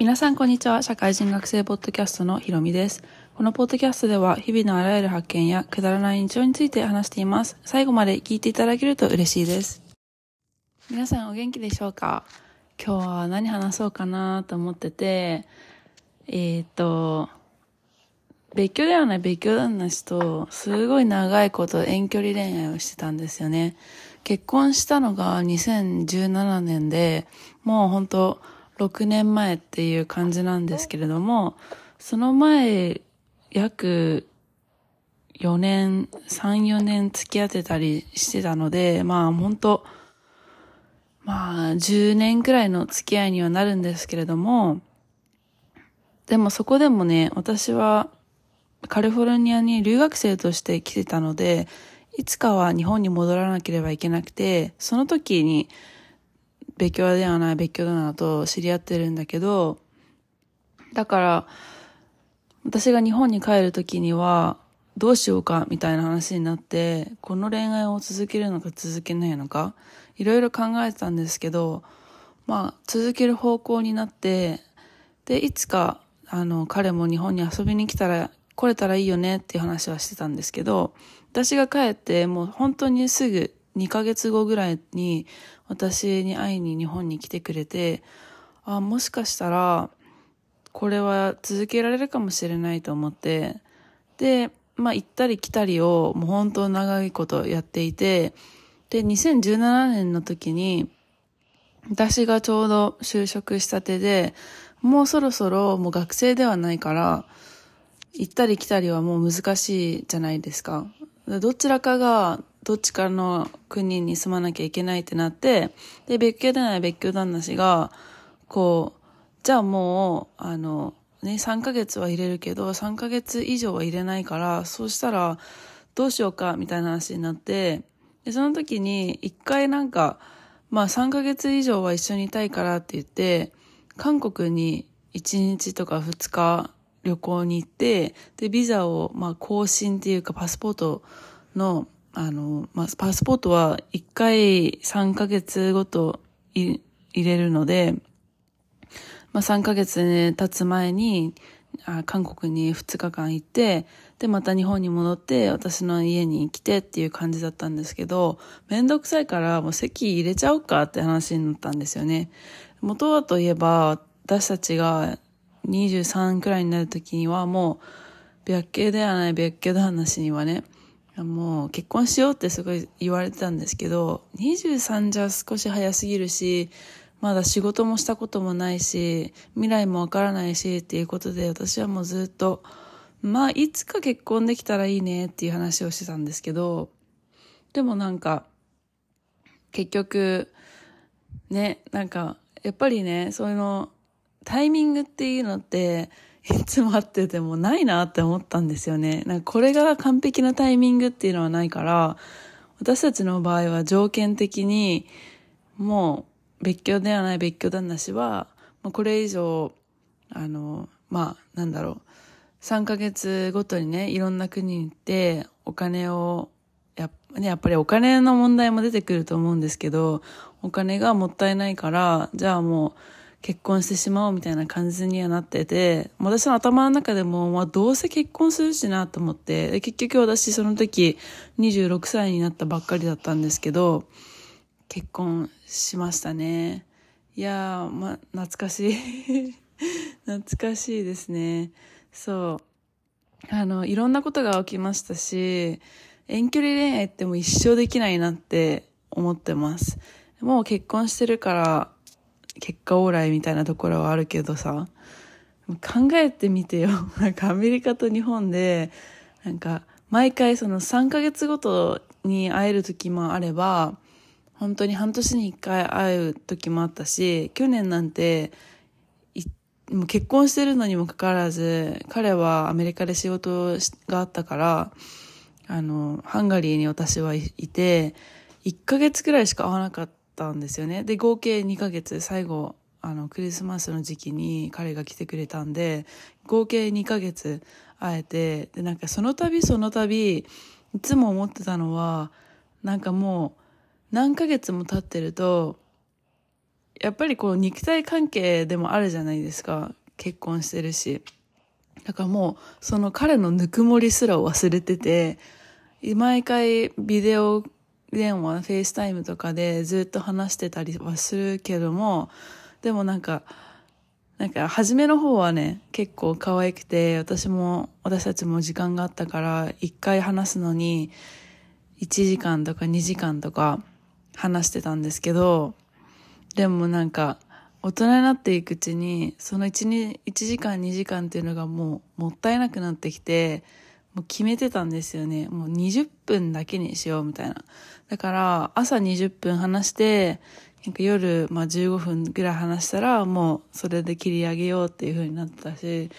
皆さんこんにちは。社会人学生ポッドキャストのひろみです。このポッドキャストでは日々のあらゆる発見やくだらない日常について話しています。最後まで聞いていただけると嬉しいです。皆さんお元気でしょうか？今日は何話そうかなと思ってて、えっ、と、別居ではない別居旦那氏とすごい長いこと遠距離恋愛をしてたんですよね。結婚したのが2017年で、もう本当6年前っていう感じなんですけれども、その前、約4年、3、4年付き合ってたりしてたので、まあ本当まあ10年くらいの付き合いにはなるんですけれども、でもそこでもね、私はカリフォルニアに留学生として来てたので、いつかは日本に戻らなければいけなくて、その時に別居ではない別居だなと知り合ってるんだけど、だから、私が日本に帰る時には、どうしようかみたいな話になって、この恋愛を続けるのか続けないのか、いろいろ考えてたんですけど、まあ、続ける方向になって、で、いつか、あの、彼も日本に遊びに来たら、来れたらいいよねっていう話はしてたんですけど、私が帰って、もう本当にすぐ2ヶ月後ぐらいに私に会いに日本に来てくれて、あ、もしかしたら、これは続けられるかもしれないと思って、で、まあ行ったり来たりをもう本当長いことやっていて、で、2017年の時に、私がちょうど就職したてで、もうそろそろもう学生ではないから、行ったり来たりはもう難しいじゃないですか。どちらかがどっちかの国に住まなきゃいけないってなって、で、別居でない別居旦那氏が、こう、じゃあもう、あの、ね、3ヶ月は入れるけど、3ヶ月以上は入れないから、そうしたら、どうしようか、みたいな話になって、で、その時に、一回なんか、まあ3ヶ月以上は一緒にいたいからって言って、韓国に1日とか2日旅行に行って、で、ビザを、まあ更新っていうかパスポートの、あの、まあパスポートは1回3ヶ月ごと入れるので、まあ、3ヶ月経つ前に、あ韓国に2日間行って、で、また日本に戻って、私の家に来てっていう感じだったんですけど、めんどくさいからもう席入れちゃおうかって話になったんですよね。元はといえば、私たちが23くらいになる時にはもう、別居ではない別居の話にはね、もう結婚しようってすごい言われてたんですけど、23じゃ少し早すぎるし、まだ仕事もしたこともないし、未来もわからないしっていうことで私はもうずっと、まあいつか結婚できたらいいねっていう話をしてたんですけど、でもなんか、結局、ね、なんか、やっぱりね、そういうの、タイミングっていうのって、いつも会っててもないなって思ったんですよね。なんかこれが完璧なタイミングっていうのはないから、私たちの場合は条件的に、もう別居ではない別居旦那氏は、まあ、これ以上、あの、まあ、なんだろう、3ヶ月ごとにね、いろんな国に行って、お金を、や,、ね、やっぱりお金の問題も出てくると思うんですけど、お金がもったいないから、じゃあもう、結婚してしまおうみたいな感じにはなってて、私の頭の中でも、まあどうせ結婚するしなと思って、結局私その時26歳になったばっかりだったんですけど、結婚しましたね。いやー、まあ懐かしい。懐かしいですね。そう。あの、いろんなことが起きましたし、遠距離恋愛ってもう一生できないなって思ってます。もう結婚してるから、結果オーライみたいなところはあるけどさ、考えてみてよ。なんかアメリカと日本で、なんか毎回その3ヶ月ごとに会える時もあれば、本当に半年に1回会う時もあったし、去年なんて、もう結婚してるのにもかかわらず、彼はアメリカで仕事があったから、あの、ハンガリーに私はいて、1ヶ月くらいしか会わなかったたんですよね。で、合計2ヶ月、最後、あの、クリスマスの時期に彼が来てくれたんで、合計2ヶ月会えて、で、なんかその度その度、いつも思ってたのは、なんかもう、何ヶ月も経ってると、やっぱりこう肉体関係でもあるじゃないですか。結婚してるし。だからもう、その彼のぬくもりすら忘れてて、毎回ビデオ電話、 FaceTime とかでずっと話してたりはするけども、でもなんか、なんか、初めの方はね、結構可愛くて、私も、私たちも時間があったから、一回話すのに、1時間とか2時間とか話してたんですけど、でもなんか、大人になっていくうちに、その1、1時間2時間っていうのがもうもったいなくなってきて、もう決めてたんですよね。もう20分だけにしようみたいな。だから、朝20分話して、なんか夜、まあ15分ぐらい話したら、もうそれで切り上げようっていう風になってたし、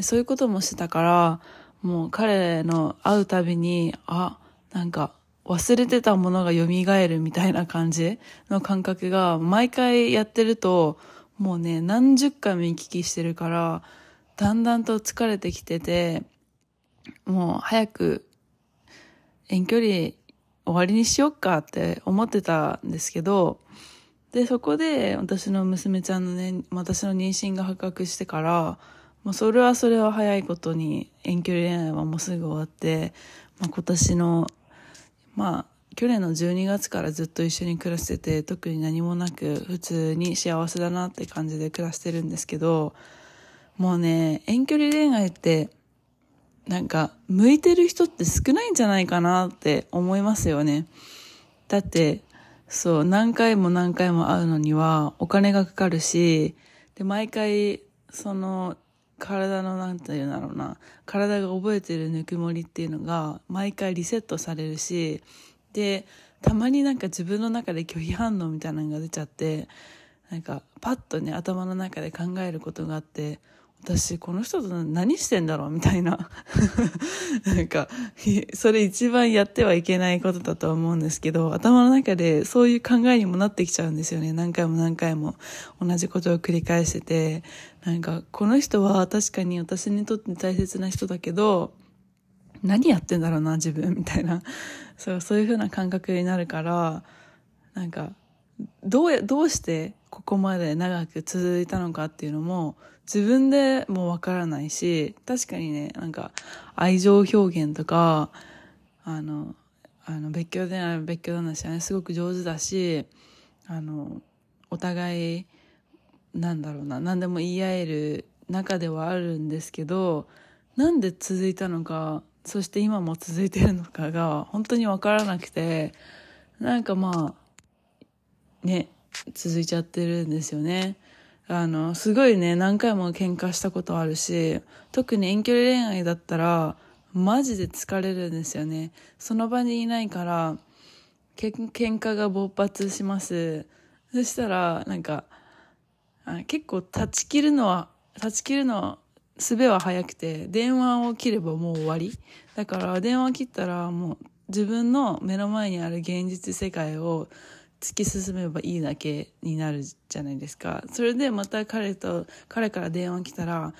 そういうこともしてたから、もう彼の会うたびに、あ、なんか忘れてたものが蘇るみたいな感じの感覚が毎回やってると、もうね、何十回も行き来してるから、だんだんと疲れてきてて、もう早く遠距離終わりにしよっかって思ってたんですけど、で、そこで私の娘ちゃんのね、私の妊娠が発覚してから、もうそれはそれは早いことに遠距離恋愛はもうすぐ終わって、まあ、今年の、まあ、去年の12月からずっと一緒に暮らしてて、特に何もなく普通に幸せだなって感じで暮らしてるんですけど、もうね、遠距離恋愛って、なんか、向いてる人って少ないんじゃないかなって思いますよね。だって、そう、何回も何回も会うのにはお金がかかるし、で、毎回、その、体の、なんていうんだろうな、体が覚えてるぬくもりっていうのが、毎回リセットされるし、で、たまになんか自分の中で拒否反応みたいなのが出ちゃって、なんか、パッとね、頭の中で考えることがあって、私この人と何してんだろうみたいな。なんかそれ一番やってはいけないことだと思うんですけど頭の中でそういう考えにもなってきちゃうんですよね。何回も何回も同じことを繰り返してて。なんかこの人は確かに私にとって大切な人だけど何やってんだろうな自分みたいな。そうそういう風な感覚になるからなんかどうやどうしてここまで長く続いたのかっていうのも自分でもわからないし、確かにね、なんか愛情表現とか、あの、あの、別居である別居話はね、すごく上手だし、あの、お互い、なんだろうな、何でも言い合える中ではあるんですけど、なんで続いたのか、そして今も続いてるのかが本当にわからなくて、なんかまあ、ね、続いちゃってるんですよね。あの、すごいね、何回も喧嘩したことあるし、特に遠距離恋愛だったら、マジで疲れるんですよね。その場にいないから、け喧嘩が勃発します。そしたら、なんか、結構断ち切るのは、断ち切るのは、術は早くて、電話を切ればもう終わり。だから電話切ったらもう自分の目の前にある現実世界を突き進めばいいだけになるじゃないですか。それでまた彼と、彼から電話来たら、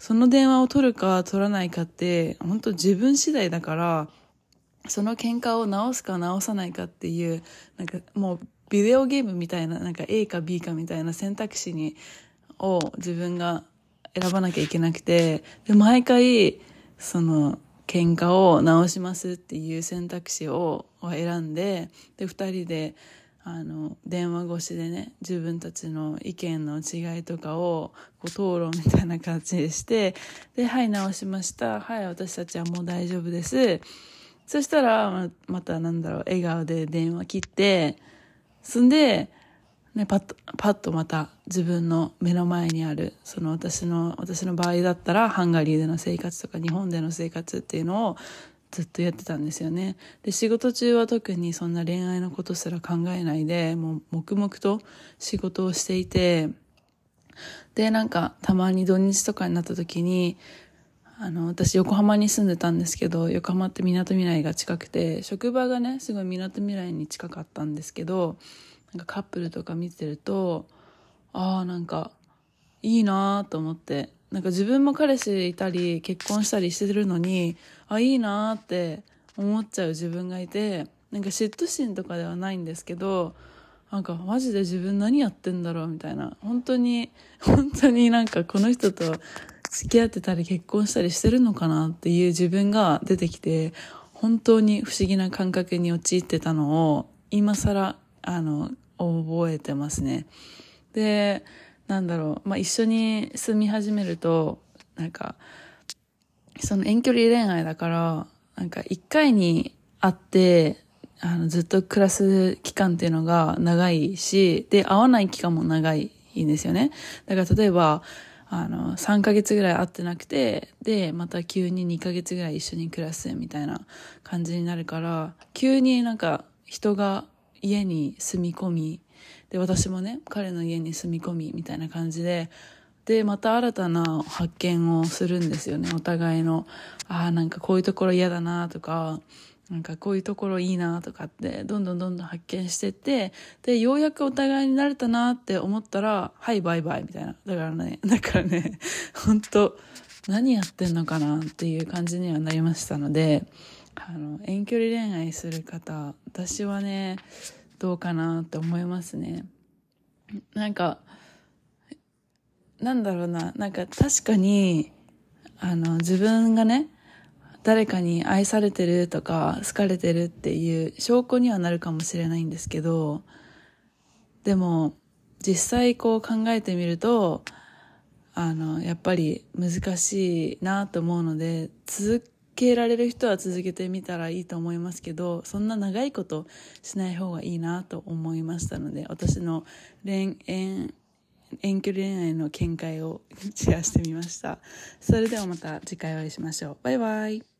その電話を取るか取らないかって、本当自分次第だから、その喧嘩を直すか直さないかっていう、なんかもうビデオゲームみたいな、なんか A か B かみたいな選択肢に、を自分が選ばなきゃいけなくて、で、毎回、その、喧嘩を直しますっていう選択肢を選んで、で、二人で、あの電話越しでね自分たちの意見の違いとかをこう討論みたいな感じでしてで「はい直しました。はい私たちはもう大丈夫です」そしたらまたなんだろう笑顔で電話切ってそんで、ね、パッとパッとまた自分の目の前にあるその私の私の場合だったらハンガリーでの生活とか日本での生活っていうのをずっとやってたんですよね。で、仕事中は特にそんな恋愛のことすら考えないで、もう黙々と仕事をしていて、で、なんかたまに土日とかになった時に、あの、私横浜に住んでたんですけど、横浜って港未来が近くて、職場がね、すごい港未来に近かったんですけど、なんかカップルとか見てると、ああ、なんか、いいなと思って、なんか自分も彼氏いたり結婚したりしてるのにあいいなって思っちゃう自分がいてなんか嫉妬心とかではないんですけどなんかマジで自分何やってんだろうみたいな。本当に、本当になんかこの人と付き合ってたり結婚したりしてるのかなっていう自分が出てきて、本当に不思議な感覚に陥ってたのを、今更、あの、覚えてますね。で、なんだろう、まあ、一緒に住み始めると、なんか、その遠距離恋愛だから、なんか一回に会って、あの、ずっと暮らす期間っていうのが長いし、で、会わない期間も長いんですよね。だから例えば、あの、3ヶ月ぐらい会ってなくて、で、また急に2ヶ月ぐらい一緒に暮らすみたいな感じになるから、急になんか人が家に住み込み、で、私もね、彼の家に住み込みみたいな感じで、で、また新たな発見をするんですよね、お互いの。ああ、なんかこういうところ嫌だなとか、なんかこういうところいいなとかって、どんどんどんどん発見してって、で、ようやくお互いになれたなって思ったら、はい、バイバイみたいな。だからね、だからね、本当何やってんのかなっていう感じにはなりましたので、あの、遠距離恋愛する方、私はね、どうかなって思いますね。なんか、なんだろうな、なんか確かに、あの、自分がね、誰かに愛されてるとか好かれてるっていう証拠にはなるかもしれないんですけど、でも実際こう考えてみると、あの、やっぱり難しいなと思うので、続けられる人は続けてみたらいいと思いますけど、そんな長いことしない方がいいなと思いましたので、私の恋愛、遠距離恋愛の見解をシェアしてみました。それではまた次回お会いしましょう。バイバイ。